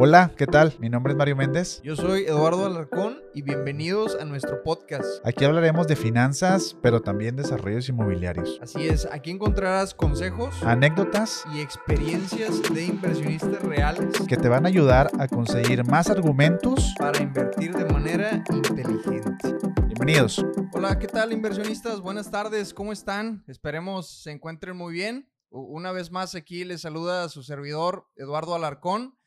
Hola, ¿qué tal? Mi nombre es Mario Méndez. Yo soy Eduardo Alarcón y bienvenidos a nuestro podcast. Aquí hablaremos de finanzas, pero también desarrollos inmobiliarios. Así es, aquí encontrarás consejos, anécdotas y experiencias de inversionistas reales que te van a ayudar a conseguir más argumentos para invertir de manera inteligente. Bienvenidos. Hola, ¿qué tal inversionistas? Buenas tardes, ¿cómo están? Esperemos se encuentren muy bien. Una vez más aquí les saluda a su servidor Eduardo Alarcón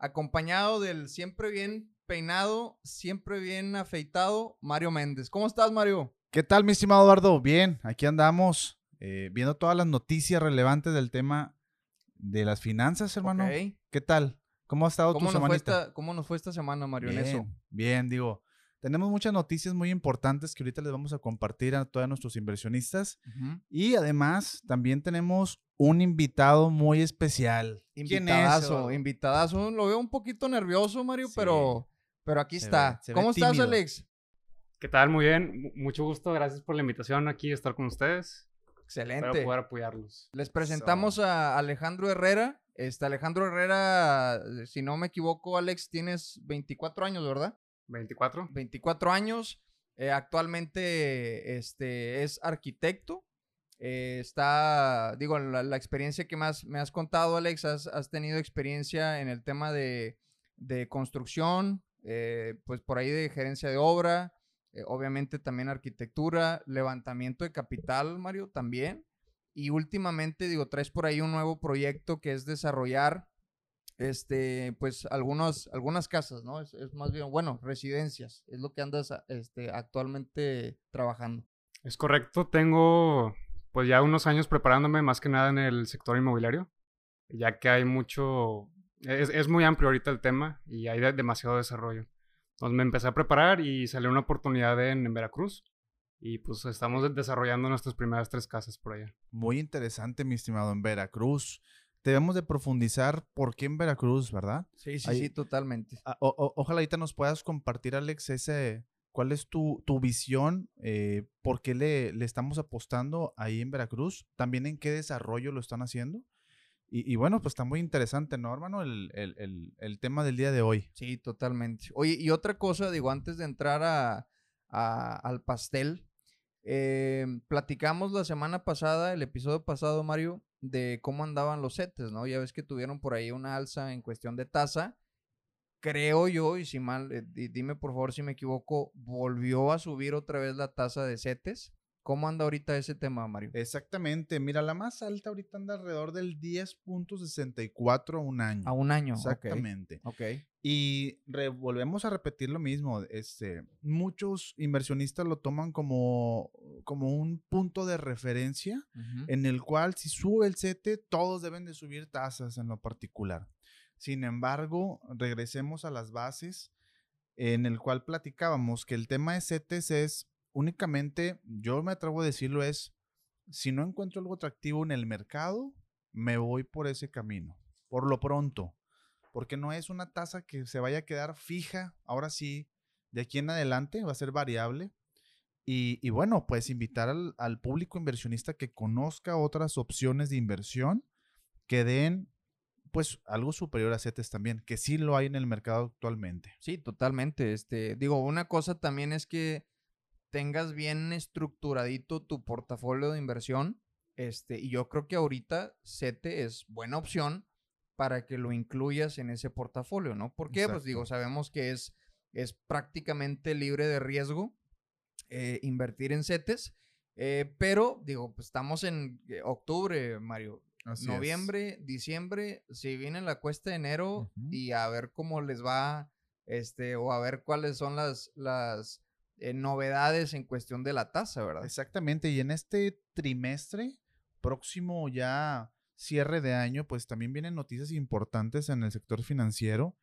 acompañado del siempre bien peinado, siempre bien afeitado, Mario Méndez. ¿Cómo estás, Mario? ¿Qué tal, mi estimado Eduardo? Bien, aquí andamos eh, viendo todas las noticias relevantes del tema de las finanzas, hermano. ¿Qué tal? ¿Cómo ha estado tu semanita? ¿Cómo nos fue esta semana, Mario, bien, en eso? Bien, digo, tenemos muchas noticias muy importantes que ahorita les vamos a compartir a todos nuestros inversionistas. Y además también tenemos un invitado muy especial. Invitadazo, invitadazo. Lo veo un poquito nervioso, Mario, pero, pero aquí está. ¿Cómo estás, Alex? ¿Qué tal? Muy bien. mucho gusto. Gracias por la invitación aquí a estar con ustedes. Excelente. Para poder apoyarlos. Les presentamos a Alejandro Herrera. Este Alejandro Herrera, si no me equivoco, Alex, tienes 24 años, ¿verdad? 24. 24 años. Eh, actualmente este, es arquitecto. Eh, está, digo, la, experiencia que más me has contado, Alex, has, tenido experiencia en el tema de, construcción, eh, pues por ahí de gerencia de obra, obviamente también arquitectura, levantamiento de capital, Mario, también. Y últimamente, digo, traes por ahí un nuevo proyecto que es desarrollar este, pues algunas, algunas casas, ¿no? Es, más bien, bueno, residencias, es lo que andas este, actualmente trabajando. Es correcto, tengo pues ya unos años preparándome más que nada en el sector inmobiliario, ya que hay mucho, es, es muy amplio ahorita el tema y hay demasiado desarrollo. Entonces me empecé a preparar y salió una oportunidad en, en Veracruz. Y pues estamos desarrollando nuestras primeras tres casas por allá. Muy interesante, mi estimado, en Veracruz debemos de profundizar por qué en Veracruz, ¿verdad? Sí, sí, sí, totalmente. Ah, ojalá ahorita nos puedas compartir, Alex, ese, cuál es tu, tu visión, eh, por qué le, le, estamos apostando ahí en Veracruz, también en qué desarrollo lo están haciendo. Y, bueno, pues está muy interesante, ¿no, hermano? El, el, el, el, tema del día de hoy. Sí, totalmente. Oye, y otra cosa, digo, antes de entrar a, a, al pastel, eh, platicamos la semana pasada, el episodio pasado, Mario, de cómo andaban los setes, ¿no? Ya ves que tuvieron por ahí una alza en cuestión de tasa. Creo yo, y si mal, eh, dime por favor si me equivoco, volvió a subir otra vez la tasa de setes. ¿Cómo anda ahorita ese tema, Mario? Exactamente. Mira, la más alta ahorita anda alrededor del 10.64 a un año. A un año. Exactamente. Ok. Y volvemos a repetir lo mismo. Este, muchos inversionistas lo toman como, como un punto de referencia en el cual si sube el CETE, todos deben de subir tasas en lo particular. Sin embargo, regresemos a las bases en el cual platicábamos que el tema de CETES es únicamente, yo me atrevo a decirlo, es, si no encuentro algo atractivo en el mercado, me voy por ese camino, por lo pronto, porque no es una tasa que se vaya a quedar fija, ahora sí, de aquí en adelante va a ser variable. Y, bueno, pues invitar al, público inversionista que conozca otras opciones de inversión que den pues algo superior a CETES también, que sí lo hay en el mercado actualmente. Sí, totalmente. Este, digo, una cosa también es que tengas bien estructuradito tu portafolio de inversión. Este, y yo creo que ahorita CETE es buena opción para que lo incluyas en ese portafolio, ¿no? Porque, pues digo, sabemos que es, es prácticamente libre de riesgo eh, invertir en CETES, eh, pero digo, pues estamos en eh, octubre, Mario. noviembre, diciembre, si viene la cuesta de enero y a ver cómo les va, este, o a ver cuáles son las, las eh, novedades en cuestión de la tasa, ¿verdad? Exactamente, y en este trimestre próximo ya cierre de año, pues también vienen noticias importantes en el sector financiero,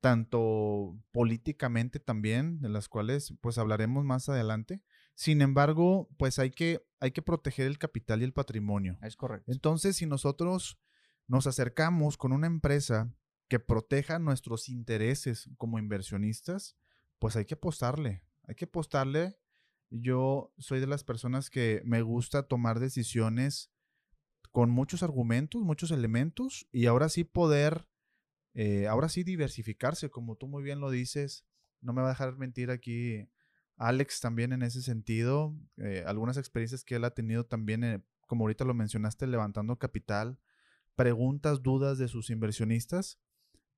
tanto políticamente también, de las cuales pues hablaremos más adelante. Sin embargo, pues hay que, hay que proteger el capital y el patrimonio. Es correcto. Entonces, si nosotros nos acercamos con una empresa que proteja nuestros intereses como inversionistas, pues hay que apostarle, hay que apostarle. Yo soy de las personas que me gusta tomar decisiones con muchos argumentos, muchos elementos y ahora sí poder eh, ahora sí diversificarse, como tú muy bien lo dices. No me va a dejar mentir aquí Alex también en ese sentido. Eh, algunas experiencias que él ha tenido también, eh, como ahorita lo mencionaste, levantando capital, preguntas, dudas de sus inversionistas.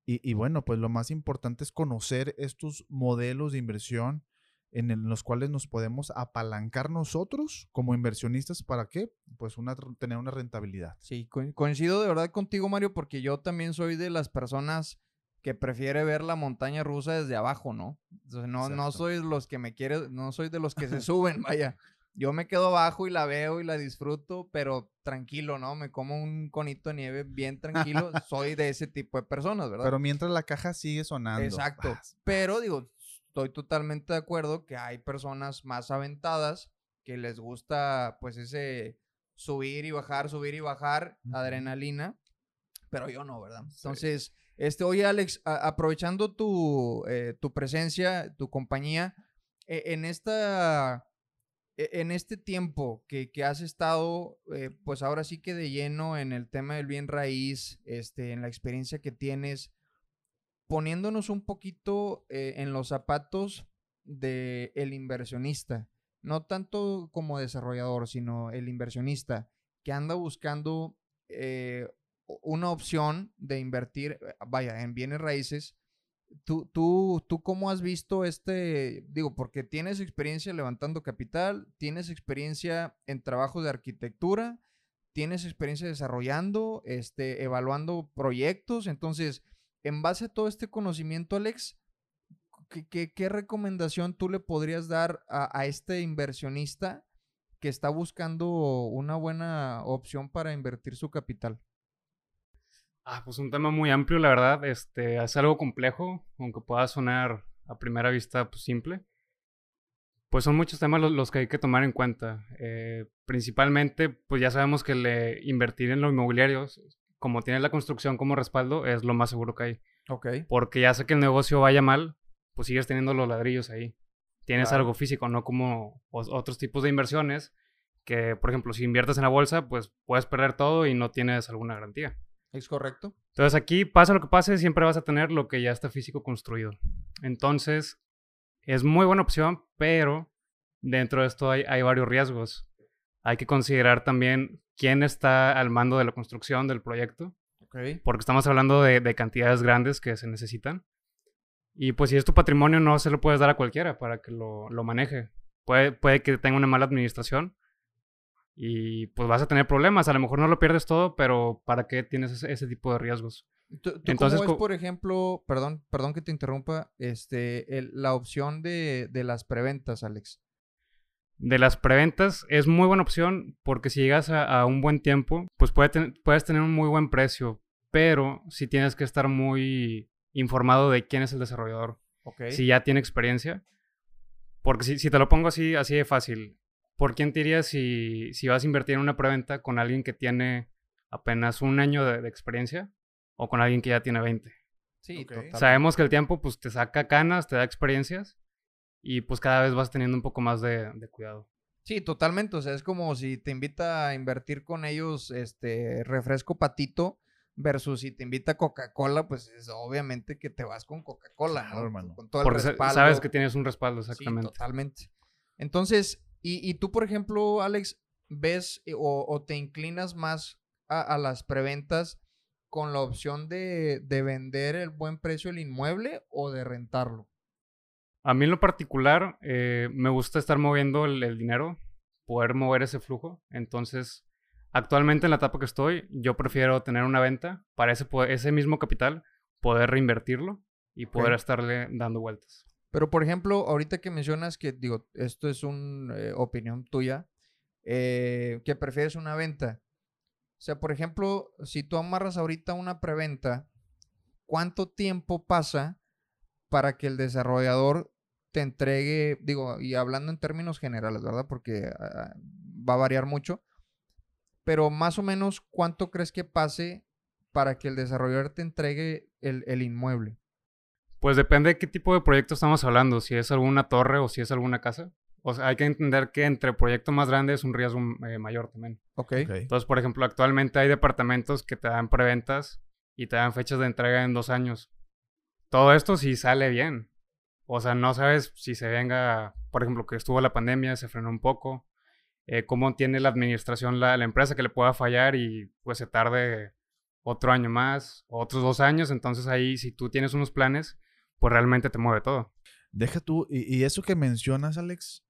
Y, bueno, pues lo más importante es conocer estos modelos de inversión en, los cuales nos podemos apalancar nosotros como inversionistas para qué? Pues una, tener una rentabilidad. Sí, coincido de verdad contigo, Mario, porque yo también soy de las personas que prefiere ver la montaña rusa desde abajo, ¿no? no, no soy los que me quiere, no soy de los que se suben, vaya. Yo me quedo abajo y la veo y la disfruto, pero tranquilo, ¿no? Me como un conito de nieve bien tranquilo. soy de ese tipo de personas, ¿verdad? Pero mientras la caja sigue sonando. Exacto. Pero digo, estoy totalmente de acuerdo que hay personas más aventadas que les gusta, pues, ese subir y bajar, subir y bajar, adrenalina. Pero yo no, ¿verdad? Entonces, este, oye, Alex, aprovechando tu, eh, tu, presencia, tu compañía, e, en esta. E, en este tiempo que, has estado, eh, pues ahora sí que de lleno en el tema del bien raíz, este, en la experiencia que tienes, poniéndonos un poquito eh, en los zapatos del el inversionista, no tanto como desarrollador, sino el inversionista que anda buscando una opción de invertir, eh, vaya, en bienes raíces. ¿Tú, tú, ¿Tú cómo has visto este, digo, porque tienes experiencia levantando capital, tienes experiencia en trabajo de arquitectura, tienes experiencia desarrollando, este, evaluando proyectos, entonces, en base a todo este conocimiento, Alex, ¿qué, recomendación tú le podrías dar a, a este inversionista que está buscando una buena opción para invertir su capital? Ah, pues un tema muy amplio, la verdad. Este, es algo complejo, aunque pueda sonar a primera vista pues, simple. Pues son muchos temas los, que hay que tomar en cuenta. Eh, principalmente, pues ya sabemos que le, invertir en los inmobiliarios, como tiene la construcción como respaldo, es lo más seguro que hay. Ok. Porque ya sé que el negocio vaya mal, pues sigues teniendo los ladrillos ahí. Tienes algo físico, no como otros tipos de inversiones que, por ejemplo, si inviertes en la bolsa, pues puedes perder todo y no tienes alguna garantía. ¿Es correcto? Entonces aquí, pasa lo que pase, siempre vas a tener lo que ya está físico construido. Entonces, es muy buena opción, pero dentro de esto hay, varios riesgos. Hay que considerar también quién está al mando de la construcción del proyecto. Porque estamos hablando de, cantidades grandes que se necesitan. Y pues si es tu patrimonio, no se lo puedes dar a cualquiera para que lo, maneje. Puede, puede que tenga una mala administración y pues vas a tener problemas. A lo mejor no lo pierdes todo, pero ¿para qué tienes ese, tipo de riesgos? Entonces, cómo es, por ejemplo, perdón, perdón que te interrumpa, este, la opción de, las preventas, Alex? De las preventas es muy buena opción porque si llegas a, un buen tiempo, pues puedes tener un muy buen precio, pero si tienes que estar muy informado de quién es el desarrollador. Si ya tiene experiencia. Porque si, si te lo pongo así, así de fácil, ¿por quién te irías si, si vas a invertir en una preventa con alguien que tiene apenas un año de, experiencia o con alguien que ya tiene 20? Sí, Sabemos que el tiempo pues te saca canas, te da experiencias y pues cada vez vas teniendo un poco más de, cuidado. Sí, totalmente. O sea, es como si te invita a invertir con ellos este refresco patito versus si te invita Coca-Cola, pues es obviamente que te vas con Coca-Cola, Con todo el respaldo. sabes que tienes un respaldo, exactamente. Sí, totalmente. Entonces, y, tú, por ejemplo, Alex, ves eh, o, te inclinas más a, las preventas con la opción de, vender el buen precio el inmueble o de rentarlo? A mí en lo particular eh, me gusta estar moviendo el, dinero, poder mover ese flujo. Entonces, actualmente en la etapa que estoy, yo prefiero tener una venta para ese, ese mismo capital, poder reinvertirlo y poder estarle dando vueltas. Pero, por ejemplo, ahorita que mencionas que, digo, esto es una eh, opinión tuya, eh, que prefieres una venta. O sea, por ejemplo, si tú amarras ahorita una preventa, ¿cuánto tiempo pasa para que el desarrollador te entregue, digo, y hablando en términos generales, ¿verdad? Porque ah, va a variar mucho, pero más o menos, ¿cuánto crees que pase para que el desarrollador te entregue el inmueble? Pues depende de qué tipo de proyecto estamos hablando, si es alguna torre o si es alguna casa. O sea, hay que entender que entre proyecto más grande es un riesgo eh, mayor también. Okay. Entonces, por ejemplo, actualmente hay departamentos que te dan preventas y te dan fechas de entrega en dos años. Todo esto sí sale bien. O sea, no sabes si se venga, por ejemplo, que estuvo la pandemia, se frenó un poco, eh, cómo tiene la administración la, la, empresa que le pueda fallar y pues se tarde otro año más, otros dos años. Entonces ahí, si tú tienes unos planes, pues realmente te mueve todo. Deja tú, y, y eso que mencionas, Alex,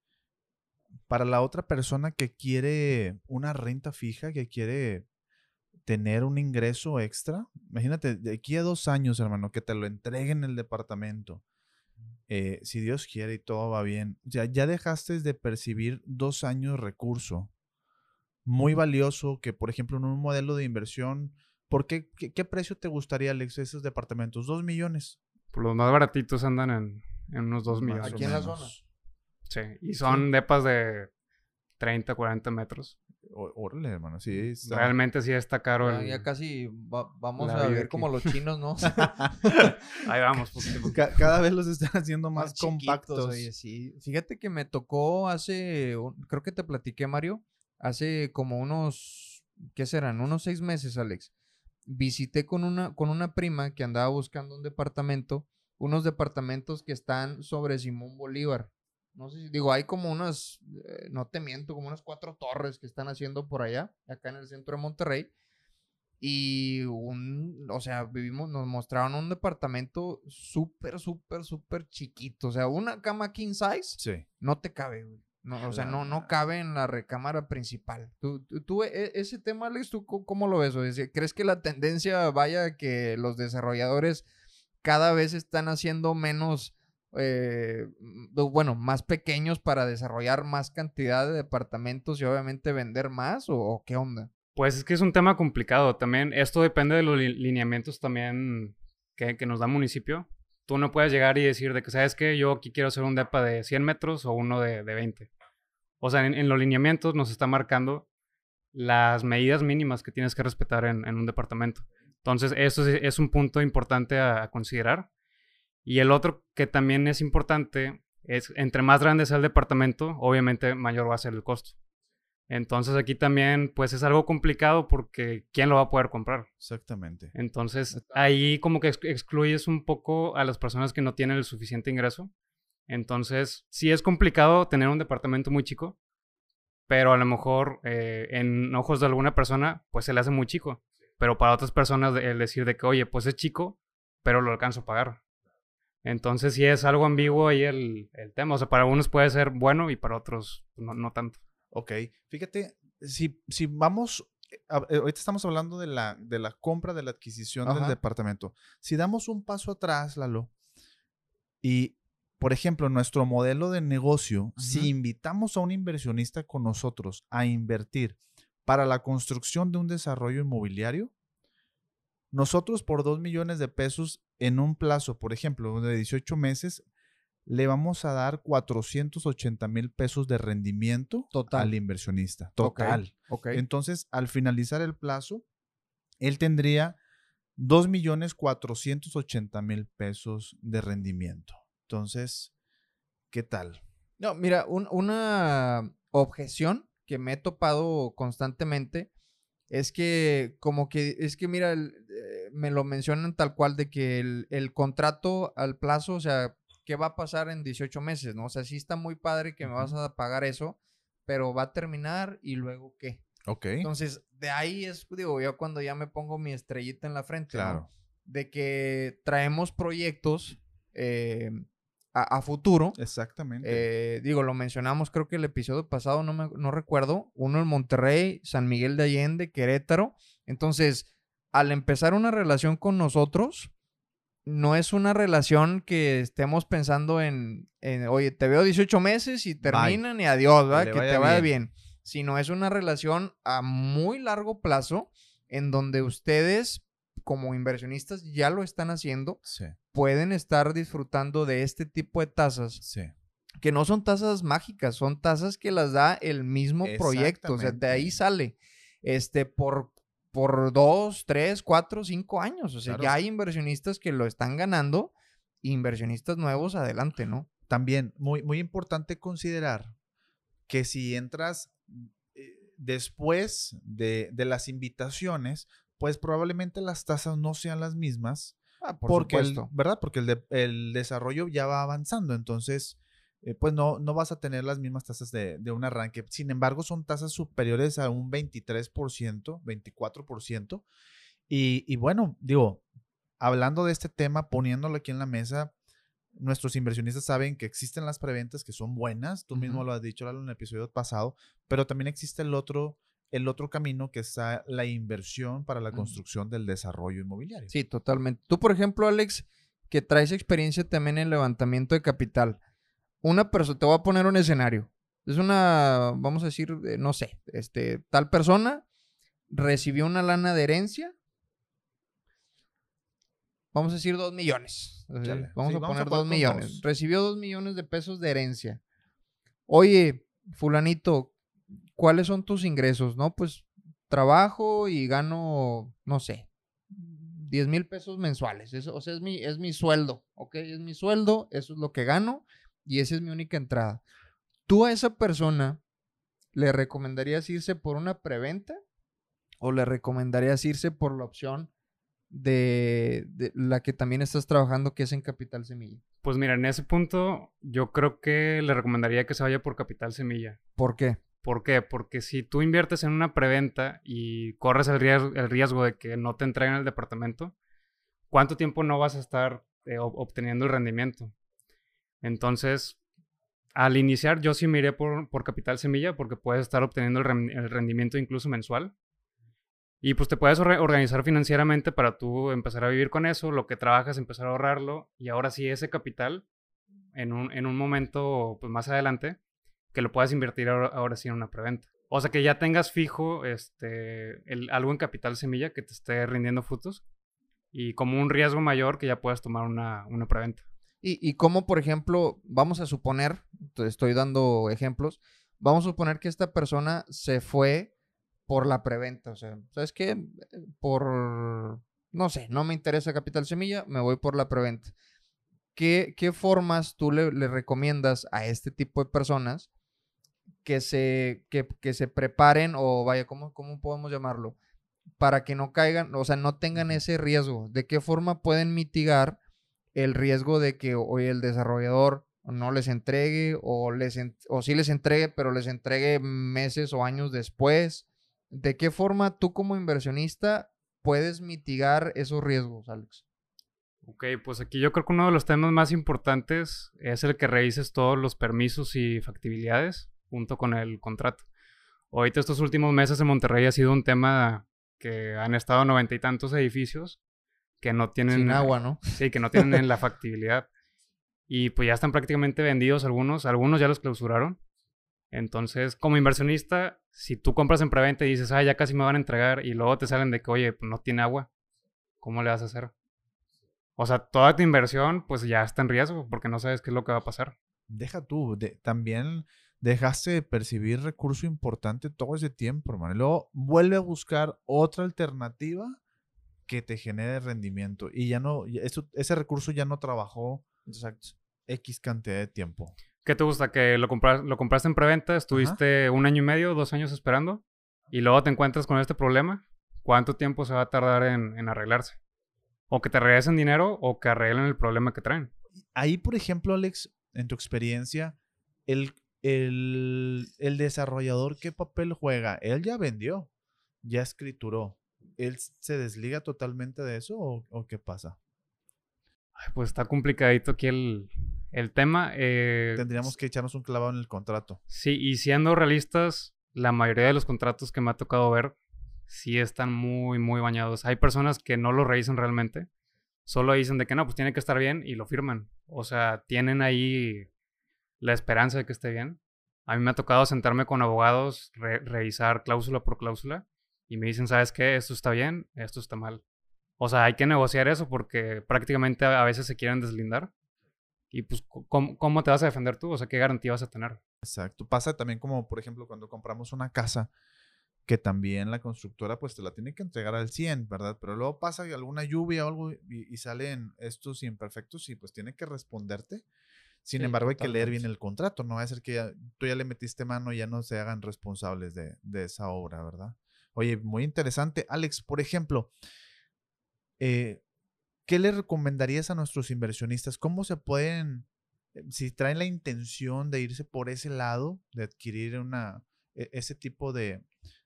para la otra persona que quiere una renta fija, que quiere tener un ingreso extra, imagínate, de aquí a dos años, hermano, que te lo entreguen el departamento. Eh, si Dios quiere y todo va bien, ya, ya dejaste de percibir dos años recurso muy valioso que, por ejemplo, en un modelo de inversión, ¿por qué, qué, precio te gustaría, Alex, esos departamentos? ¿Dos millones? Pues los más baratitos andan en, en unos dos millones. Aquí en la zona. Sí, y son depas de 30, 40 metros. Órale, hermano, sí. Realmente sí está caro. Ya, ya casi vamos a ver como los chinos, ¿no? Ahí vamos. cada vez los están haciendo más, compactos. Oye, sí. Fíjate que me tocó hace, creo que te platiqué, Mario, hace como unos, ¿qué serán? Unos seis meses, Alex. Visité con una, con una prima que andaba buscando un departamento, unos departamentos que están sobre Simón Bolívar. No sé si digo, hay como unas, eh, no te miento, como unas cuatro torres que están haciendo por allá, acá en el centro de Monterrey. Y un, o sea, vivimos, nos mostraron un departamento súper, súper, súper chiquito. O sea, una cama king size sí. no te cabe, güey. No, o sea, no, no cabe en la recámara principal. Tú, tú, e, ese tema, Alex, ¿tú cómo lo ves? ¿Crees que la tendencia vaya que los desarrolladores cada vez están haciendo menos eh, bueno, más pequeños para desarrollar más cantidad de departamentos y obviamente vender más o, qué onda? Pues es que es un tema complicado también. Esto depende de los lineamientos también que, nos da municipio. Tú no puedes llegar y decir de que, ¿sabes que Yo aquí quiero hacer un DEPA de 100 metros o uno de, 20. O sea, en, los lineamientos nos está marcando las medidas mínimas que tienes que respetar en, un departamento. Entonces, eso es, un punto importante a considerar. Y el otro que también es importante es, entre más grande sea el departamento, obviamente mayor va a ser el costo. Entonces aquí también pues es algo complicado porque ¿quién lo va a poder comprar? Exactamente. Entonces ahí como que excluyes un poco a las personas que no tienen el suficiente ingreso. Entonces sí es complicado tener un departamento muy chico, pero a lo mejor eh, en ojos de alguna persona pues se le hace muy chico. Pero para otras personas el decir de que oye pues es chico, pero lo alcanzo a pagar. Entonces sí es algo ambiguo ahí el, el, tema. O sea, para algunos puede ser bueno y para otros no, no tanto. Ok. Fíjate, si, si vamos, eh, eh, ahorita estamos hablando de la, de la compra, de la adquisición del departamento. Si damos un paso atrás, Lalo, y por ejemplo, nuestro modelo de negocio, si invitamos a un inversionista con nosotros a invertir para la construcción de un desarrollo inmobiliario, nosotros por 2 millones de pesos en un plazo, por ejemplo, de 18 meses, le vamos a dar 480 mil pesos de rendimiento al inversionista. Total. Entonces, al finalizar el plazo, él tendría 2 millones 480 mil pesos de rendimiento. Entonces, ¿qué tal? No, mira, una objeción que me he topado constantemente es que como que, es que mira, me lo mencionan tal cual de que el, contrato al plazo, o sea, ¿qué va a pasar en 18 meses? ¿no? O sea, sí está muy padre que me vas a pagar eso, pero va a terminar y luego qué. Ok. Entonces, de ahí es, digo, yo cuando ya me pongo mi estrellita en la frente, claro. De que traemos proyectos eh, a, futuro. Exactamente. Eh, digo, lo mencionamos creo que el episodio pasado, no, me, no recuerdo. Uno en Monterrey, San Miguel de Allende, Querétaro. Entonces, al empezar una relación con nosotros, no es una relación que estemos pensando en, oye, te veo 18 meses y terminan y adiós, ¿verdad? Que, te vaya bien. bien. Sino es una relación a muy largo plazo en donde ustedes como inversionistas ya lo están haciendo, pueden estar disfrutando de este tipo de tasas. Que no son tasas mágicas, son tasas que las da el mismo proyecto. O sea, de ahí sale. Este, por, por dos, tres, cuatro, cinco años. O sea, ya hay inversionistas que lo están ganando. Inversionistas nuevos, adelante, ¿no? También, muy, muy importante considerar que si entras eh, después de, de las invitaciones, pues probablemente las tasas no sean las mismas. Ah, por porque el- supuesto. ¿verdad? Porque el, de- el desarrollo ya va avanzando, entonces, eh, pues no, no vas a tener las mismas tasas de, de un arranque. Sin embargo, son tasas superiores a un 23%, 24%. Y, y bueno, digo, hablando de este tema, poniéndolo aquí en la mesa, nuestros inversionistas saben que existen las preventas que son buenas, tú mismo lo has dicho Lalo, en el episodio pasado, pero también existe el otro, el otro camino que es la inversión para la construcción del desarrollo inmobiliario. Sí, totalmente. Tú, por ejemplo, Alex, que traes experiencia también en levantamiento de capital. Una persona, te voy a poner un escenario. Es una, vamos a decir, eh, no sé, este, tal persona recibió una lana de herencia. Vamos a decir dos millones. Vamos Sí, a vamos a poner dos millones. Recibió dos millones de pesos de herencia. Oye, fulanito, ¿cuáles son tus ingresos? No, pues trabajo y gano, no sé, 10 mil pesos mensuales. Eso, o sea, es mi, es mi sueldo, ¿ok? Es mi sueldo, eso es lo que gano y esa es mi única entrada. ¿Tú a esa persona le recomendarías irse por una preventa o le recomendarías irse por la opción de, de la que también estás trabajando, que es en Capital Semilla? Pues mira, en ese punto yo creo que le recomendaría que se vaya por Capital Semilla. ¿Por qué? ¿Por qué? Porque si tú inviertes en una preventa y corres el riesgo, el riesgo de que no te entreguen el departamento, ¿cuánto tiempo no vas a estar eh, ob- obteniendo el rendimiento? Entonces, al iniciar yo sí me iré por, por Capital Semilla porque puedes estar obteniendo el, ren- el rendimiento incluso mensual. Y pues te puedes orga- organizar financieramente para tú empezar a vivir con eso, lo que trabajas, empezar a ahorrarlo y ahora sí ese capital en un, en un momento pues más adelante que lo puedas invertir ahora, ahora sí en una preventa. O sea, que ya tengas fijo este, el, algo en capital semilla que te esté rindiendo frutos y como un riesgo mayor que ya puedas tomar una, una preventa. Y, y cómo, por ejemplo, vamos a suponer, te estoy dando ejemplos, vamos a suponer que esta persona se fue por la preventa. O sea, ¿sabes qué? Por, no sé, no me interesa Capital Semilla, me voy por la preventa. ¿Qué, qué formas tú le, le recomiendas a este tipo de personas que se, que, que se preparen o vaya, ¿cómo, ¿cómo podemos llamarlo? Para que no caigan, o sea, no tengan ese riesgo. ¿De qué forma pueden mitigar el riesgo de que hoy el desarrollador no les entregue o, les o sí les entregue, pero les entregue meses o años después? ¿De qué forma tú como inversionista puedes mitigar esos riesgos, Alex? Ok, pues aquí yo creo que uno de los temas más importantes es el que revises todos los permisos y factibilidades junto con el contrato. Ahorita estos últimos meses en Monterrey ha sido un tema que han estado noventa y tantos edificios que no tienen Sin agua, ¿no? Sí, que no tienen la factibilidad. Y pues ya están prácticamente vendidos algunos, algunos ya los clausuraron. Entonces, como inversionista, si tú compras en preventa y dices, ah, ya casi me van a entregar, y luego te salen de que, oye, pues no tiene agua, ¿cómo le vas a hacer? O sea, toda tu inversión, pues ya está en riesgo, porque no sabes qué es lo que va a pasar. Deja tú, de- también dejaste de percibir recurso importante todo ese tiempo, hermano. Y luego vuelve a buscar otra alternativa que te genere rendimiento. Y ya no, eso- ese recurso ya no trabajó Exacto. X cantidad de tiempo. ¿Qué te gusta? Que lo, compras, lo compraste en preventa, estuviste un año y medio, dos años esperando, y luego te encuentras con este problema. ¿Cuánto tiempo se va a tardar en, en arreglarse? O que te regresen dinero o que arreglen el problema que traen. Ahí, por ejemplo, Alex, en tu experiencia, el, el, el desarrollador, ¿qué papel juega? Él ya vendió, ya escrituró. ¿Él se desliga totalmente de eso o, o qué pasa? Ay, Pues está complicadito aquí el, el tema. eh, Tendríamos que echarnos un clavado en el contrato. Sí, y siendo realistas, la mayoría de los contratos que me ha tocado ver sí están muy, muy bañados. Hay personas que no lo revisan realmente. Solo dicen de que no, pues tiene que estar bien y lo firman. O sea, tienen ahí la esperanza de que esté bien. A mí me ha tocado sentarme con abogados, re- revisar cláusula por cláusula y me dicen, ¿sabes qué? Esto está bien, esto está mal. O sea, hay que negociar eso porque prácticamente a veces se quieren deslindar. Y pues, ¿cómo, cómo te vas a defender tú? O sea, ¿qué garantía vas a tener? Exacto. Pasa también como, por ejemplo, cuando compramos una casa, que también la constructora pues te la tiene que entregar al 100, ¿verdad? Pero luego pasa alguna lluvia o algo y, y salen estos imperfectos y pues tiene que responderte. Sin Sí, embargo, hay que leer bien el contrato. No va a ser que ya- tú ya le metiste mano y ya no se hagan responsables de, de esa obra, ¿verdad? Oye, muy interesante. Alex, por ejemplo, eh, ¿qué le recomendarías a nuestros inversionistas? ¿Cómo se pueden, eh, si traen la intención de irse por ese lado, de adquirir una, e, ese tipo de,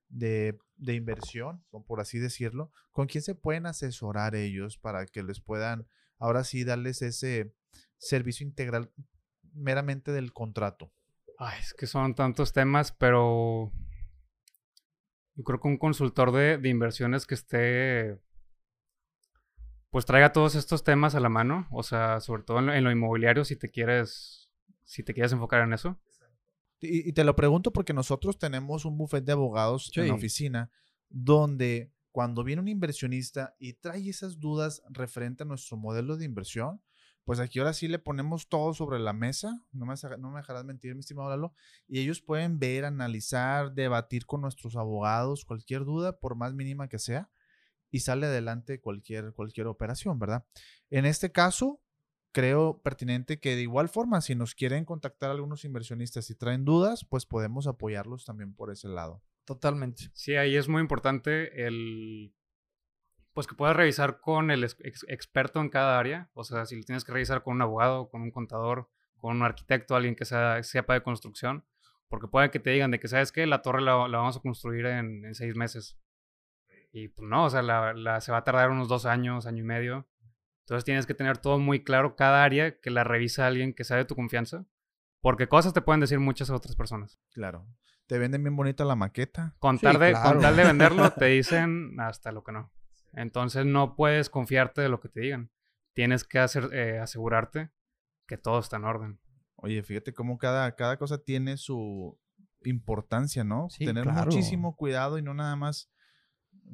de, de inversión, por así decirlo, ¿con quién se pueden asesorar ellos para que les puedan, ahora sí, darles ese servicio integral meramente del contrato? Ay, es que son tantos temas, pero yo creo que un consultor de, de inversiones que esté, pues traiga todos estos temas a la mano, o sea, sobre todo en lo, en lo inmobiliario, si te quieres, si te quieres enfocar en eso. Y, y te lo pregunto porque nosotros tenemos un buffet de abogados en la Sí. oficina donde cuando viene un inversionista y trae esas dudas referente a nuestro modelo de inversión, pues aquí ahora sí le ponemos todo sobre la mesa, no me, sa- no me dejarás mentir, mi estimado Lalo, y ellos pueden ver, analizar, debatir con nuestros abogados cualquier duda, por más mínima que sea, y sale adelante cualquier, cualquier operación, ¿verdad? En este caso, creo pertinente que de igual forma, si nos quieren contactar algunos inversionistas y traen dudas, pues podemos apoyarlos también por ese lado. Totalmente. Sí, ahí es muy importante el, pues que puedas revisar con el ex- ex- experto en cada área, o sea, si lo tienes que revisar con un abogado, con un contador, con un arquitecto, alguien que sea, sepa de construcción, porque puede que te digan de que, ¿sabes qué? La torre la, la vamos a construir en, en seis meses. Y pues no, o sea, la, la- se va a tardar unos dos años, año y medio. Entonces tienes que tener todo muy claro, cada área que la revisa alguien que sea de tu confianza, porque cosas te pueden decir muchas otras personas. Claro. Te venden bien bonita la maqueta. Con, Sí, de, con tal de venderlo, te dicen hasta lo que no. Entonces no puedes confiarte de lo que te digan. Tienes que hacer, eh, asegurarte que todo está en orden. Oye, fíjate cómo cada, cada cosa tiene su importancia, ¿no? Sí, Tener claro. muchísimo cuidado y no nada más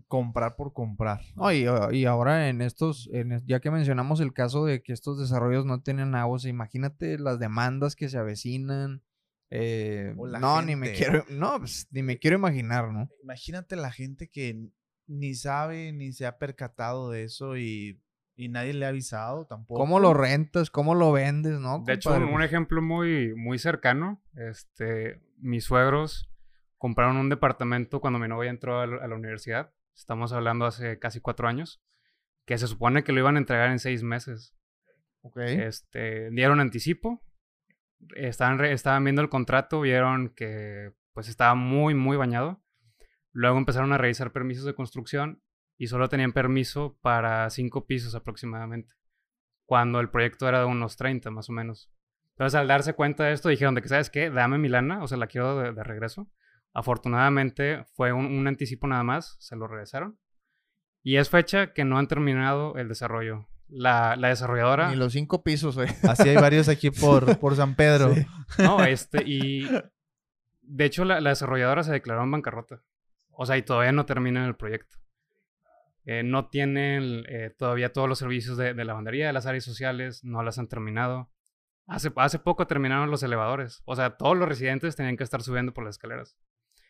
comprar por comprar. No, y, uh, y ahora en estos, en ya que mencionamos el caso de que estos desarrollos no tienen agua, o sea, imagínate las demandas que se avecinan. eh, no, ni me quiero, no, pues, ni me quiero imaginar, ¿no? Imagínate la gente que ni sabe ni se ha percatado de eso y, y nadie le ha avisado tampoco. ¿Cómo lo rentas? ¿Cómo lo vendes? ¿no? De hecho, un, ejemplo muy, muy cercano, este, mis suegros compraron un departamento cuando mi novia entró a la, a la universidad. Estamos hablando hace casi cuatro años. Que se supone que lo iban a entregar en seis meses. Ok. Este, dieron anticipo. Estaban, re- estaban viendo el contrato, vieron que pues estaba muy, muy bañado. Luego empezaron a revisar permisos de construcción y solo tenían permiso para cinco pisos aproximadamente. Cuando el proyecto era de unos 30 más o menos. Entonces al darse cuenta de esto dijeron de que, ¿sabes qué? Dame mi lana, o sea, la quiero de, de regreso. Afortunadamente fue un, un anticipo nada más, se lo regresaron. Y es fecha que no han terminado el desarrollo. La, la desarrolladora... Ni los cinco pisos, güey. Así hay varios aquí por, por San Pedro. Sí. No, este, y de hecho la, la desarrolladora se declaró en bancarrota. O sea, y todavía no terminan el proyecto. Eh, no tienen eh, todavía todos los servicios de, de lavandería, de las áreas sociales, no las han terminado. Hace, hace poco terminaron los elevadores. O sea, todos los residentes tenían que estar subiendo por las escaleras.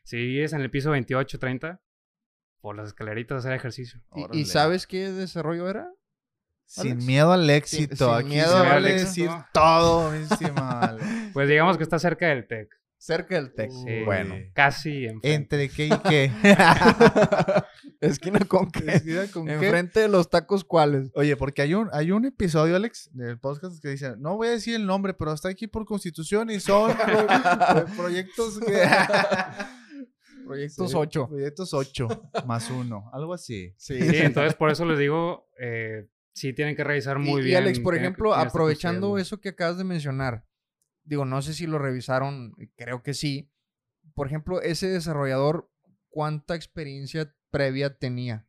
Si vives en el piso 28, 30, por las escaleritas hacer ejercicio. ¿Y- Órale. ¿Y, sabes qué desarrollo era? Sin Alex? miedo al éxito. sin Aquí miedo al vale éxito. decir todo, estimado. Pues digamos que está cerca del TEC. Cerca del TEC. Sí, Bueno. Casi enfrente. ¿Entre qué y qué? Esquina con qué. Esquina con qué. Enfrente de los tacos, ¿cuáles? Oye, porque hay un, hay un episodio, Alex, del podcast que dice, no voy a decir el nombre, pero está aquí por constitución y son pro- pro- proyectos que... Proyectos Sí, 8. Proyectos 8 más uno, algo así. Sí. Sí, entonces por eso les digo, eh, sí tienen que revisar muy y, bien. y Alex, por ejemplo, aprovechando eso que acabas de mencionar, digo, no sé si lo revisaron, creo que sí. Por ejemplo, ese desarrollador, ¿cuánta experiencia previa tenía?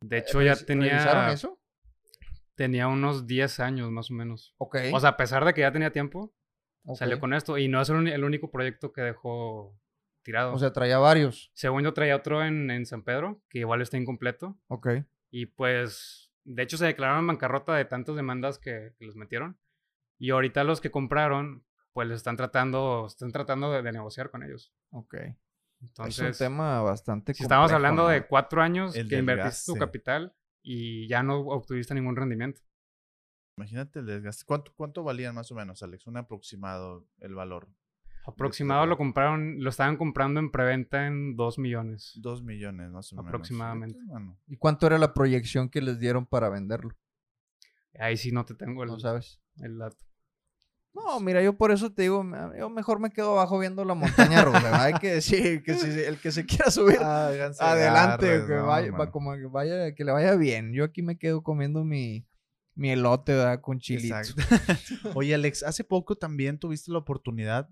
De hecho, ya ¿Revis- ¿Revisaron tenía, eso? tenía unos 10 años más o menos. Ok. O sea, a pesar de que ya tenía tiempo, salió con esto. Y no es el, único proyecto que dejó tirado. O sea, traía varios. Según yo traía otro en, en San Pedro, que igual está incompleto. Ok. Y pues, de hecho, se declararon en bancarrota de tantas demandas que, que les metieron. Y ahorita los que compraron, pues les están tratando, están tratando de, de negociar con ellos. Ok. Entonces, es un tema bastante Si estamos complejo, hablando ¿no? de cuatro años El que invertiste tu capital y ya no obtuviste ningún rendimiento. Imagínate el desgaste. ¿Cuánto, ¿Cuánto valían más o menos, Alex? Un aproximado el valor. Aproximado lo compraron, lo estaban comprando en preventa en 2 millones. 2 millones más o menos. Aproximadamente. ¿Y cuánto era la proyección que les dieron para venderlo? Ahí sí no te tengo el, No sabes. El dato. No, mira, yo por eso te digo, yo mejor me quedo abajo viendo la montaña rusa. Hay que decir que si el que se quiera subir adelante, que no, vaya, va- como que vaya, que le vaya bien. Yo aquí me quedo comiendo mi, mi elote, ¿verdad? Con chilitos. Exacto. Oye, Alex, hace poco también tuviste la oportunidad,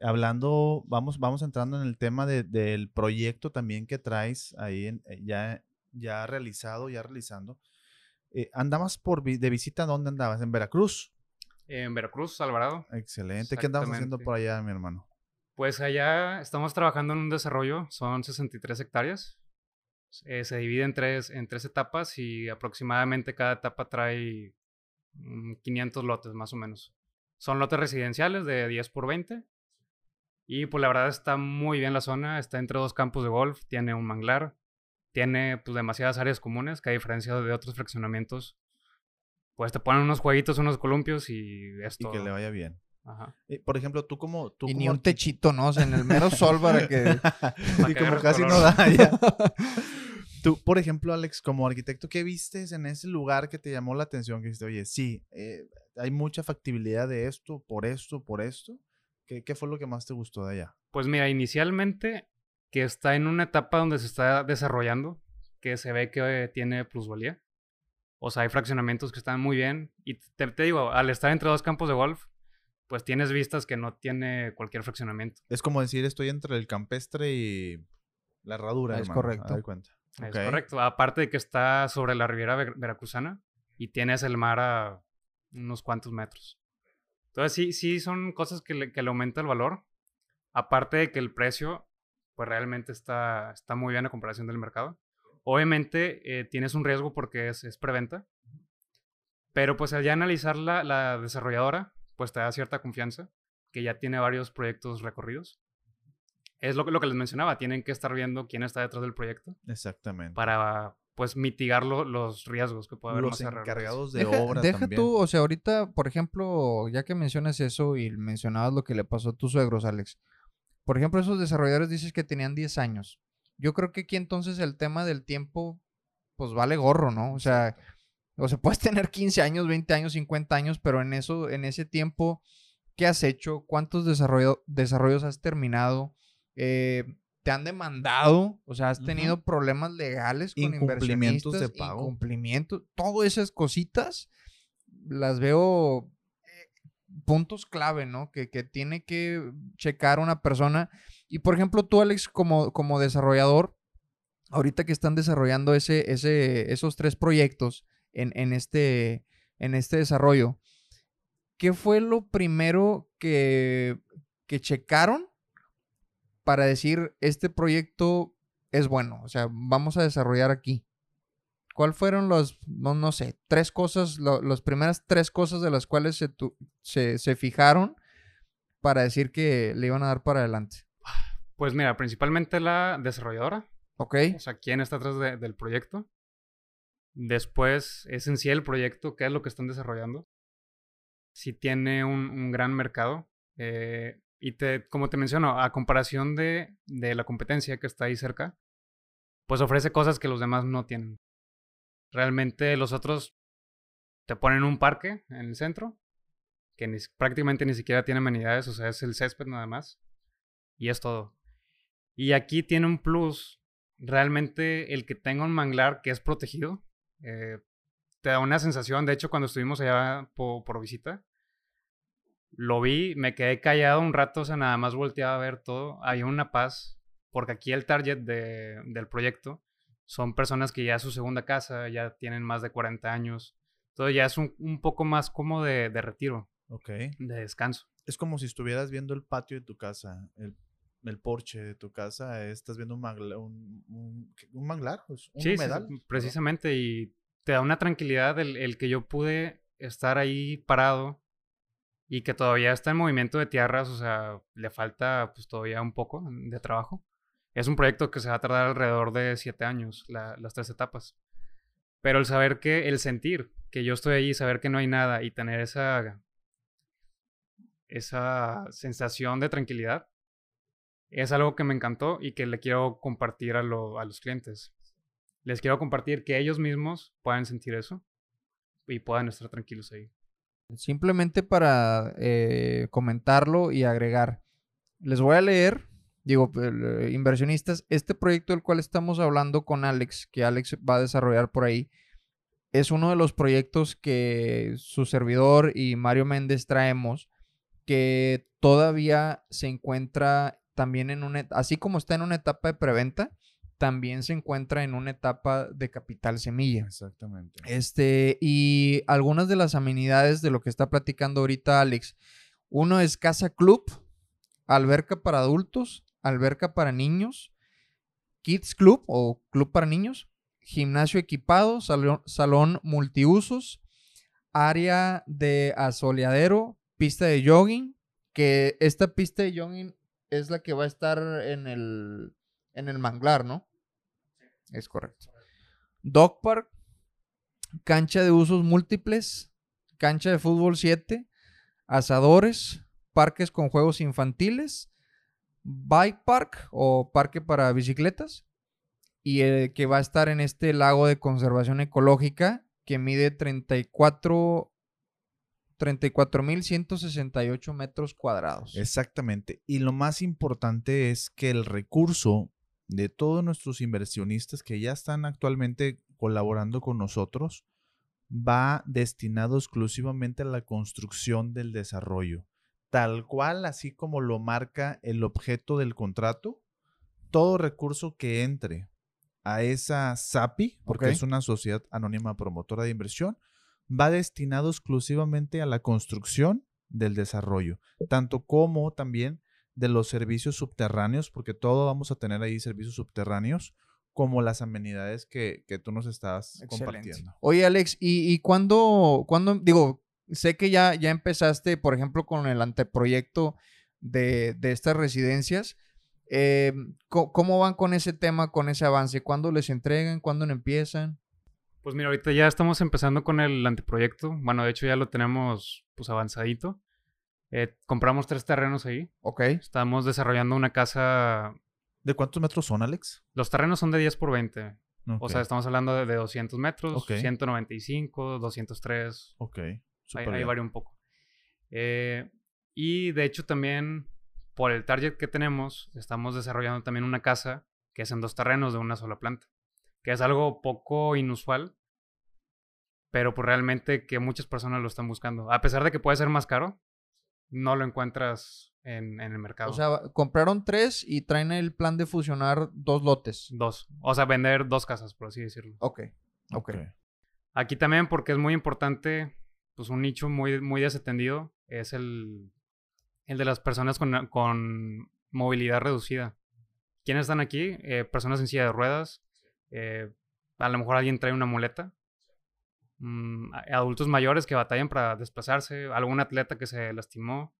hablando, vamos, vamos entrando en el tema de- del proyecto también que traes ahí en- eh, ya, ya realizado, ya realizando. Eh, ¿Andabas por vi- de visita? ¿Dónde andabas? ¿En Veracruz? En Veracruz, Alvarado. Excelente. ¿Qué andabas haciendo por allá, mi hermano? Pues allá estamos trabajando en un desarrollo, son 63 hectáreas. Eh, se divide en tres, en tres etapas y aproximadamente cada etapa trae mm, 500 lotes más o menos. Son lotes residenciales de 10 por 20. Y pues la verdad está muy bien la zona, está entre dos campos de golf, tiene un manglar, tiene pues demasiadas áreas comunes que a diferencia de otros fraccionamientos, pues te ponen unos jueguitos, unos columpios y es Y que le vaya bien. Ajá. Eh, por ejemplo, tú como... Tú Y ni como un arqui- techito, ¿no? O sea, en el mero sol para que... y como casi no color. da ya. Tú, por ejemplo, Alex, como arquitecto, ¿qué vistes en ese lugar que te llamó la atención? Que dijiste, oye, sí, eh, hay mucha factibilidad de esto, por esto, por esto. ¿Qué, qué fue lo que más te gustó de allá? Pues mira, inicialmente que está en una etapa donde se está desarrollando, que se ve que tiene plusvalía. O sea, hay fraccionamientos que están muy bien. Y te, te digo, al estar entre dos campos de golf, pues tienes vistas que no tiene cualquier fraccionamiento. Es como decir, estoy entre el campestre y la herradura. Es hermano, correcto. cuenta. Es correcto. Aparte de que está sobre la ribera ver- veracruzana y tienes el mar a unos cuantos metros. Entonces sí, sí son cosas que le, que le aumenta el valor. Aparte de que el precio, pues realmente está, está muy bien a comparación del mercado. Obviamente eh, tienes un riesgo porque es, es preventa. Pero pues al ya analizar la, la desarrolladora, pues te da cierta confianza que ya tiene varios proyectos recorridos. Es lo, que- lo que les mencionaba, tienen que estar viendo quién está detrás del proyecto Exactamente. para pues mitigar lo- los riesgos que puede haber Los más encargados de Deja, obra deja también. tú, o sea, ahorita, por ejemplo, ya que mencionas eso y mencionabas lo que le pasó a tus suegros, Alex. Por ejemplo, esos desarrolladores dices que tenían 10 años. Yo creo que aquí entonces el tema del tiempo, pues vale gorro, ¿no? O sea, o sea, puedes tener 15 años, 20 años, 50 años, pero en eso, en ese tiempo, ¿qué has hecho? ¿Cuántos desarrollo- desarrollos has terminado? Eh, ¿Te han demandado? O sea, ¿has tenido problemas legales con Incumplimientos de inversionistas? pago. Incumplimientos. Todas esas cositas las veo puntos clave, ¿no? Que, que tiene que checar una persona. Y por ejemplo, tú, Alex, como, como desarrollador, ahorita que están desarrollando ese, ese, esos tres proyectos en, en este, en este desarrollo, ¿qué fue lo primero que, que checaron para decir este proyecto es bueno? O sea, vamos a desarrollar aquí. ¿Cuál fueron los, no, no sé, tres cosas, lo- las primeras tres cosas de las cuales se, tu- se, se fijaron para decir que le iban a dar para adelante? Pues mira, principalmente la desarrolladora, ¿Ok? o sea, quién está atrás de- del proyecto. Después es en sí el proyecto, qué es lo que están desarrollando. Si tiene un, un gran mercado. eh, y te, como te menciono, a comparación de, de la competencia que está ahí cerca, pues ofrece cosas que los demás no tienen. Realmente los otros te ponen un parque en el centro, que prácticamente ni siquiera tiene amenidades, o sea, es el césped nada más. Y es todo. Y aquí tiene un plus. Realmente el que tenga un manglar que es protegido, eh, te da una sensación. De hecho, cuando estuvimos allá po- por, visita, lo vi, me quedé callado un rato, o sea, nada más volteaba a ver todo. Había una paz, porque aquí el target de- del proyecto son personas que ya es su segunda casa, ya tienen más de 40 años. Entonces ya es un, un poco más como de, de retiro, Ok. de descanso. Es como si estuvieras viendo el patio de tu casa, el, el porche de tu casa, estás viendo un, mangla- un, un- manglar, pues, un Sí. ¿no? precisamente, y te da una tranquilidad el, el que yo pude estar ahí parado y que todavía está en movimiento de tierras, o sea, le falta pues todavía un poco de trabajo. Es un proyecto que se va a tardar alrededor de siete años, la- las tres etapas. Pero el saber que, el sentir que yo estoy ahí, saber que no hay nada y tener esa, esa sensación de tranquilidad, es algo que me encantó y que le quiero compartir a, los clientes. Les quiero compartir que ellos mismos puedan sentir eso y puedan estar tranquilos ahí. Simplemente para eh, comentarlo y agregar, les voy a leer, digo, inversionistas, este proyecto del cual estamos hablando con Alex, que Alex va a desarrollar por ahí, es uno de los proyectos que su servidor y Mario Méndez traemos, que todavía se encuentra también en una, así como está en una etapa de preventa, también se encuentra en una etapa de capital semilla. Exactamente. Este, y algunas de las amenidades de lo que está platicando ahorita Alex. Uno es casa club, alberca para adultos, alberca para niños, kids club o club para niños, gimnasio equipado, salón, salón multiusos, área de asoleadero, pista de jogging, que esta pista de jogging es la que va a estar en el, en el manglar, ¿no? Es correcto. Dog Park, cancha de usos múltiples, cancha de fútbol 7, asadores, parques con juegos infantiles, bike park o parque para bicicletas, y eh, que va a estar en este lago de conservación ecológica que mide 34 34.168 metros cuadrados. Exactamente. Y lo más importante es que el recurso de todos nuestros inversionistas que ya están actualmente colaborando con nosotros va destinado exclusivamente a la construcción del desarrollo. Tal cual, así como lo marca el objeto del contrato, todo recurso que entre a esa SAPI, porque es una sociedad anónima promotora de inversión, va destinado exclusivamente a la construcción del desarrollo, tanto como también de los servicios subterráneos, porque todo vamos a tener ahí servicios subterráneos, como las amenidades que, tú nos estás compartiendo. Oye, Alex, ¿y, y cuándo, digo, sé que ya, ya empezaste, por ejemplo, con el anteproyecto de, estas residencias? Eh, ¿Cómo van con ese tema, con ese avance? ¿Cuándo les entregan? ¿Cuándo empiezan? Pues mira, ahorita ya estamos empezando con el anteproyecto. Bueno, de hecho ya lo tenemos pues avanzadito. Eh, compramos tres terrenos ahí. Ok. Estamos desarrollando una casa. ¿De cuántos metros son, Alex? Los terrenos son de 10 por 20. O sea, estamos hablando de, 200 metros, 195, 203. Ok. Ahí, ahí, varía un poco. Eh, y de hecho también, por el target que tenemos, estamos desarrollando también una casa que es en dos terrenos de una sola planta. Que es algo poco inusual, pero pues realmente que muchas personas lo están buscando. A pesar de que puede ser más caro, no lo encuentras en, el mercado. O sea, compraron tres y traen el plan de fusionar dos lotes. Dos. O sea, vender dos casas, por así decirlo. Ok. Ok. Aquí también, porque es muy importante, pues un nicho muy, muy desatendido, es el, el de las personas con, con movilidad reducida. ¿Quiénes están aquí? Eh, personas en silla de ruedas. Eh, a lo mejor alguien trae una muleta. Mm, adultos mayores que batallan para desplazarse, algún atleta que se lastimó,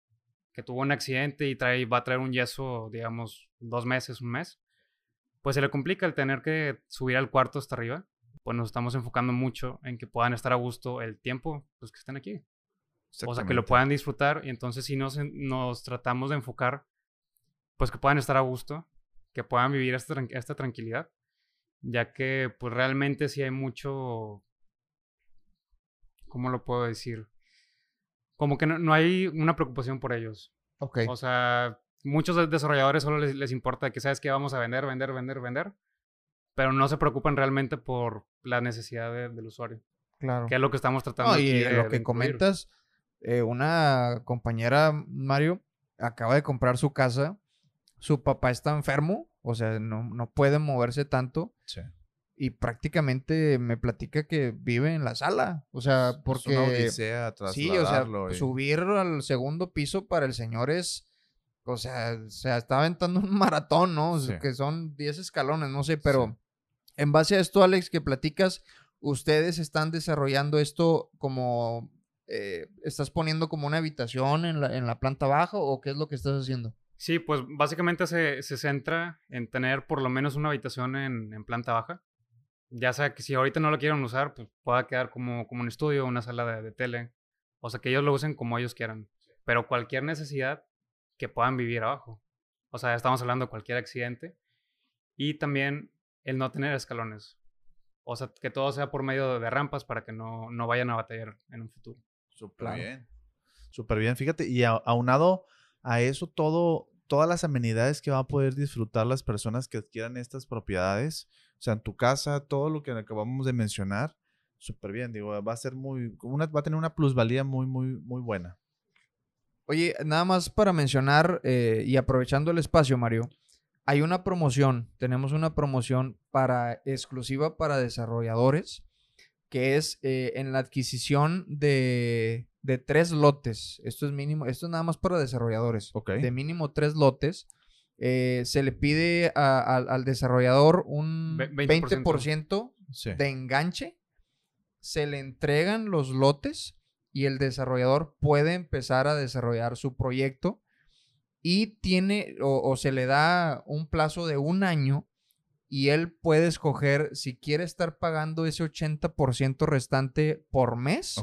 que tuvo un accidente y trae, va a traer un yeso, digamos, dos meses, un mes, pues se le complica el tener que subir al cuarto hasta arriba. Pues nos estamos enfocando mucho en que puedan estar a gusto el tiempo, pues que estén aquí. O sea, que lo puedan disfrutar y entonces si nos, nos tratamos de enfocar, pues que puedan estar a gusto, que puedan vivir esta, esta tranquilidad, ya que pues realmente sí hay mucho ¿cómo lo puedo decir? Como que no, hay una preocupación por ellos. Ok. O sea, muchos desarrolladores solo les, importa que sabes que vamos a vender, vender, vender, vender, pero no se preocupan realmente por la necesidad del usuario. Claro. Que es lo que estamos tratando. y lo que comentas, eh, una compañera, Mario, acaba de comprar su casa, su papá está enfermo, o sea, no, no puede moverse tanto. Sí y prácticamente me platica que vive en la sala. O sea, porque. Es una odisea sí, o sea, subir al segundo piso para el señor es. O sea, se está aventando un maratón, ¿no? que son 10 escalones, no sé, pero en base a esto, Alex, que platicas, ustedes están desarrollando esto como. Eh, ¿Estás poniendo como una habitación en la, en la planta baja o qué es lo que estás haciendo? Sí, pues básicamente se, se centra en tener por lo menos una habitación en, en planta baja ya sea que si ahorita no lo quieren usar, pues pueda quedar como, como un estudio, una sala de, tele. O sea, que ellos lo usen como ellos quieran. pero cualquier necesidad que puedan vivir abajo. O sea, estamos hablando de cualquier accidente. Y también el no tener escalones. O sea, que todo sea por medio de rampas para que no, no vayan a batallar en un futuro. Súper bien. Súper bien. Fíjate, y aunado a eso, todo, todas las amenidades que van a poder disfrutar las personas que adquieran estas propiedades, o sea, en tu casa, todo lo que acabamos de mencionar, súper bien. Digo, va a ser muy, una, va a tener una plusvalía muy, muy, muy buena. Oye, nada más para mencionar eh, y aprovechando el espacio, Mario, hay una promoción, tenemos una promoción para exclusiva para desarrolladores, que es eh, en la adquisición de, tres lotes. Esto es mínimo, esto es nada más para desarrolladores. De mínimo tres lotes. Eh, se le pide al desarrollador un 20%, de enganche. Se le entregan los lotes y el desarrollador puede empezar a desarrollar su proyecto y tiene o, se le da un plazo de un año y él puede escoger si quiere estar pagando ese 80% restante por mes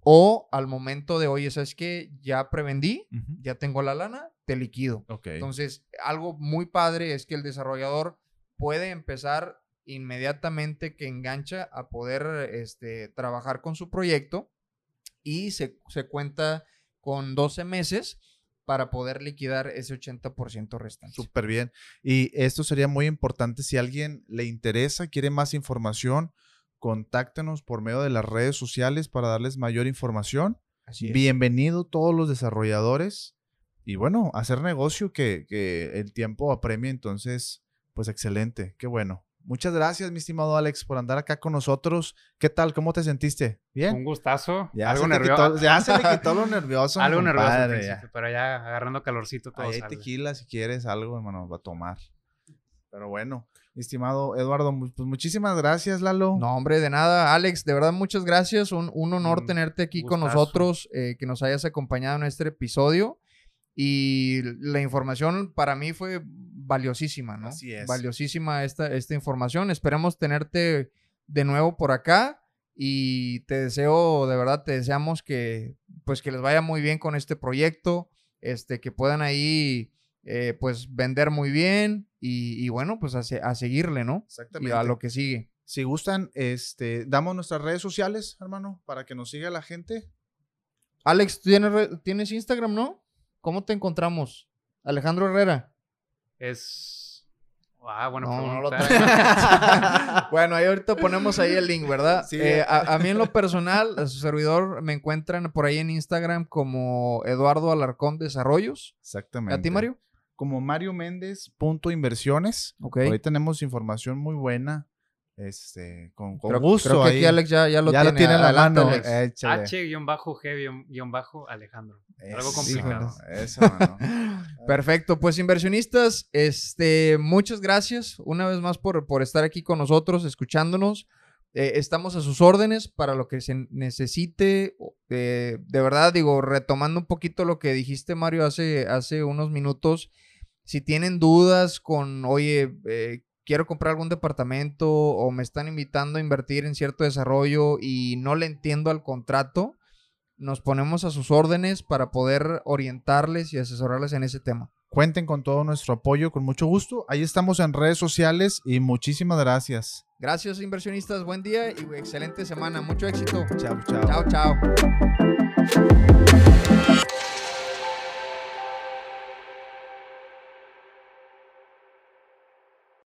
o al momento de, oye, ¿sabes que Ya prevendí, ya tengo la lana, te liquido. Entonces, algo muy padre es que el desarrollador puede empezar inmediatamente que engancha a poder este, trabajar con su proyecto y se, cuenta con 12 meses para poder liquidar ese 80% restante. Súper bien. Y esto sería muy importante si a alguien le interesa, quiere más información, contáctenos por medio de las redes sociales para darles mayor información. Así Bienvenido todos los desarrolladores. Y bueno, hacer negocio que, que el tiempo apremia, entonces, pues excelente, qué bueno. Muchas gracias, mi estimado Alex, por andar acá con nosotros. ¿Qué tal? ¿Cómo te sentiste? ¿Bien? Un gustazo. Ya algo nervioso. Ya se le quitó lo nervioso. algo nervioso, pero ya agarrando calorcito todo. Ahí hay tequila si quieres algo, hermano, va a tomar. Pero bueno, mi estimado Eduardo, pues muchísimas gracias, Lalo. No, hombre, de nada. Alex, de verdad, muchas gracias. Un, honor tenerte aquí con nosotros, eh, que nos hayas acompañado en este episodio. Y la información para mí fue valiosísima, ¿no? Así es. Valiosísima esta, esta información. Esperamos tenerte de nuevo por acá y te deseo, de verdad, te deseamos que, pues, que les vaya muy bien con este proyecto, este, que puedan ahí, eh, pues, vender muy bien y, bueno, pues, a, seguirle, ¿no? Exactamente. Y a lo que sigue. Si gustan, este, damos nuestras redes sociales, hermano, para que nos siga la gente. Alex, ¿tienes, ¿tienes Instagram, no? ¿Cómo te encontramos? Alejandro Herrera. Es. Ah, bueno, no, lo bueno, ahí ahorita ponemos ahí el link, ¿verdad? Sí. Eh, a, mí en lo personal, a su servidor me encuentran por ahí en Instagram como Eduardo Alarcón Desarrollos. Exactamente. ¿A ti, Mario? Como Mario Méndez punto inversiones. Ok. Por ahí tenemos información muy buena este, con, gusto. Creo que aquí Alex ya, ya lo ya tiene. tiene la mano. H-G-Alejandro. Algo complicado. Eso, Perfecto. Pues inversionistas, este, muchas gracias una vez más por, por estar aquí con nosotros, escuchándonos. Eh, estamos a sus órdenes para lo que se necesite. Eh, de verdad, digo, retomando un poquito lo que dijiste, Mario, hace, hace unos minutos. Si tienen dudas con, oye, eh, quiero comprar algún departamento o me están invitando a invertir en cierto desarrollo y no le entiendo al contrato, nos ponemos a sus órdenes para poder orientarles y asesorarles en ese tema. Cuenten con todo nuestro apoyo, con mucho gusto. Ahí estamos en redes sociales y muchísimas gracias. Gracias inversionistas, buen día y excelente semana. Mucho éxito. Chao, chao. Chao, chao.